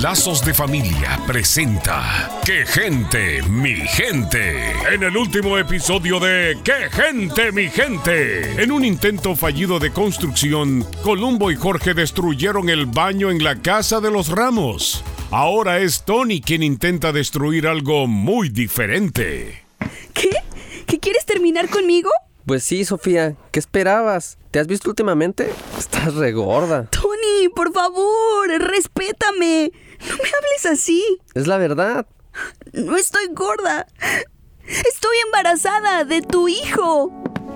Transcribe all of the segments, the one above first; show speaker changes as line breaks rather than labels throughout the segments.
Lazos de Familia presenta ¡Qué gente, mi gente! En el último episodio de ¡Qué gente, mi gente! En un intento fallido de construcción, Columbo y Jorge destruyeron el baño en la casa de los Ramos. Ahora es Tony quien intenta destruir algo muy diferente.
¿Qué? ¿Qué quieres terminar conmigo?
Pues sí, Sofía. ¿Qué esperabas? ¿Te has visto últimamente? Estás regorda.
Por favor, respétame. No me hables así.
Es la verdad.
No estoy gorda. Estoy embarazada de tu hijo.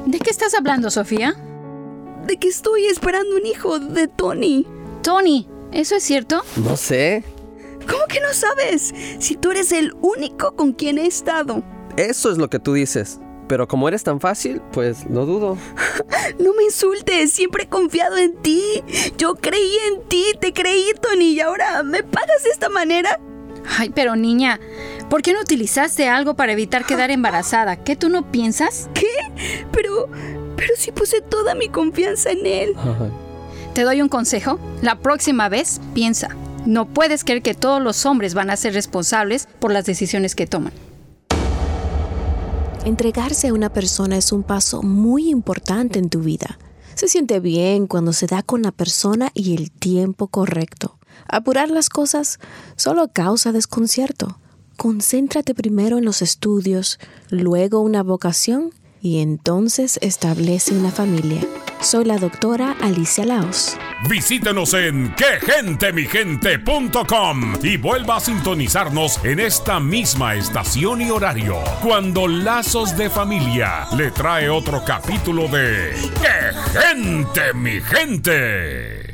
¿De qué estás hablando, Sofía?
De que estoy esperando un hijo de Tony.
Tony, ¿eso es cierto?
No sé.
¿Cómo que no sabes? Si tú eres el único con quien he estado.
Eso es lo que tú dices. Pero como eres tan fácil, pues no dudo.
No me insultes, siempre he confiado en ti. Yo creí en ti, te creí, Tony, y ahora me pagas de esta manera.
Ay, pero niña, ¿por qué no utilizaste algo para evitar quedar embarazada? ¿Qué tú no piensas?
¿Qué? Pero, pero sí puse toda mi confianza en él.
Te doy un consejo. La próxima vez, piensa. No puedes creer que todos los hombres van a ser responsables por las decisiones que toman.
Entregarse a una persona es un paso muy importante en tu vida. Se siente bien cuando se da con la persona y el tiempo correcto. Apurar las cosas solo causa desconcierto. Concéntrate primero en los estudios, luego una vocación y entonces establece una familia. Soy la doctora Alicia Laos.
Visítenos en quegentemigente.com y vuelva a sintonizarnos en esta misma estación y horario cuando Lazos de Familia le trae otro capítulo de ¡Qué gente, mi gente!